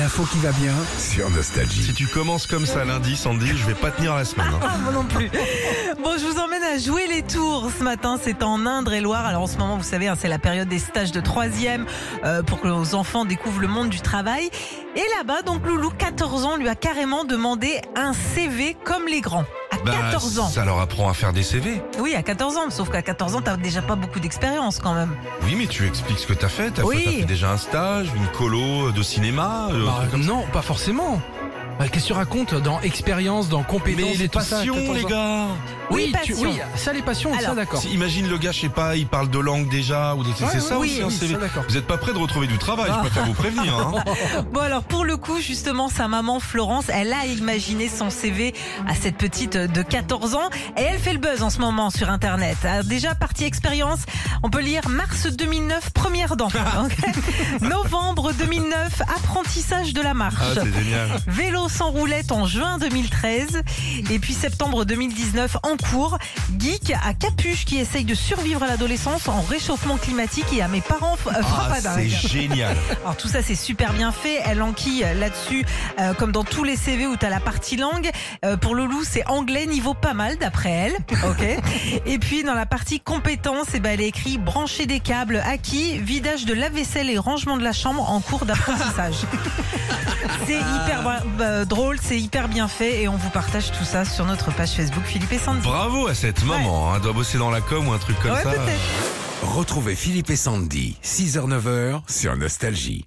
L'info qui va bien. sur Nostalgie. Si tu commences comme ça lundi, Sandy, je vais pas tenir la semaine. hein. Ah, moi non plus. Bon, je vous emmène à jouer les tours ce matin. C'est en Indre-et-Loire. Alors en ce moment, vous savez, hein, c'est la période des stages de troisième euh, pour que nos enfants découvrent le monde du travail. Et là-bas, donc Loulou, 14 ans, lui a carrément demandé un CV comme les grands. Bah, 14 ans. Ça leur apprend à faire des CV. Oui, à 14 ans. Sauf qu'à 14 ans, t'as déjà pas beaucoup d'expérience quand même. Oui, mais tu expliques ce que t'as fait. T'as Oui. fait, t'as fait déjà un stage, une colo de cinéma. euh, Bah, ça. non, pas forcément. Bah, Qu'est-ce que tu racontes dans expérience, dans compétences mais les et tout ça, passions, 14 les gars. Oui, tu- passion. oui, ça les passions, ça Alors, d'accord. Si- imagine le gars, je sais pas, il parle de langue déjà ou des c'est Ouais, ça oui, aussi un oui, CV. ça, d'accord. Vous êtes pas prêt de retrouver du travail, Ah. je préfère vous prévenir. Hein. Bon alors pour le coup justement sa maman Florence elle a imaginé son CV à cette petite de 14 ans et elle fait le buzz en ce moment sur internet. Alors, déjà partie expérience on peut lire mars 2009 première dent. Ok. Novembre 2009 apprentissage de la marche. Ah, c'est génial. Vélo sans roulette en juin 2013 et puis septembre 2019 en cours. Geek à capuche qui essaye de survivre à l'adolescence en réchauffement climatique et à mes parents euh, Ah, frappadingues. c'est génial. Alors tout ça c'est super bien fait. Elle enquille là-dessus euh, comme dans tous les CV où tu as la partie langue. Euh, pour Loulou c'est anglais niveau pas mal d'après elle. Ok. Et puis dans la partie compétences, eh ben, elle a écrit brancher des câbles acquis, vidage de lave-vaisselle et rangement de la chambre en cours d'apprentissage. c'est hyper drôle, c'est hyper bien fait et on vous partage tout ça sur notre page Facebook Philippe et Sandy. Bravo à cette maman. hein. Doit bosser dans la com ou un truc comme Ouais, ça. peut-être. Retrouvez Philippe et Sandy, 6h-9h sur Nostalgie.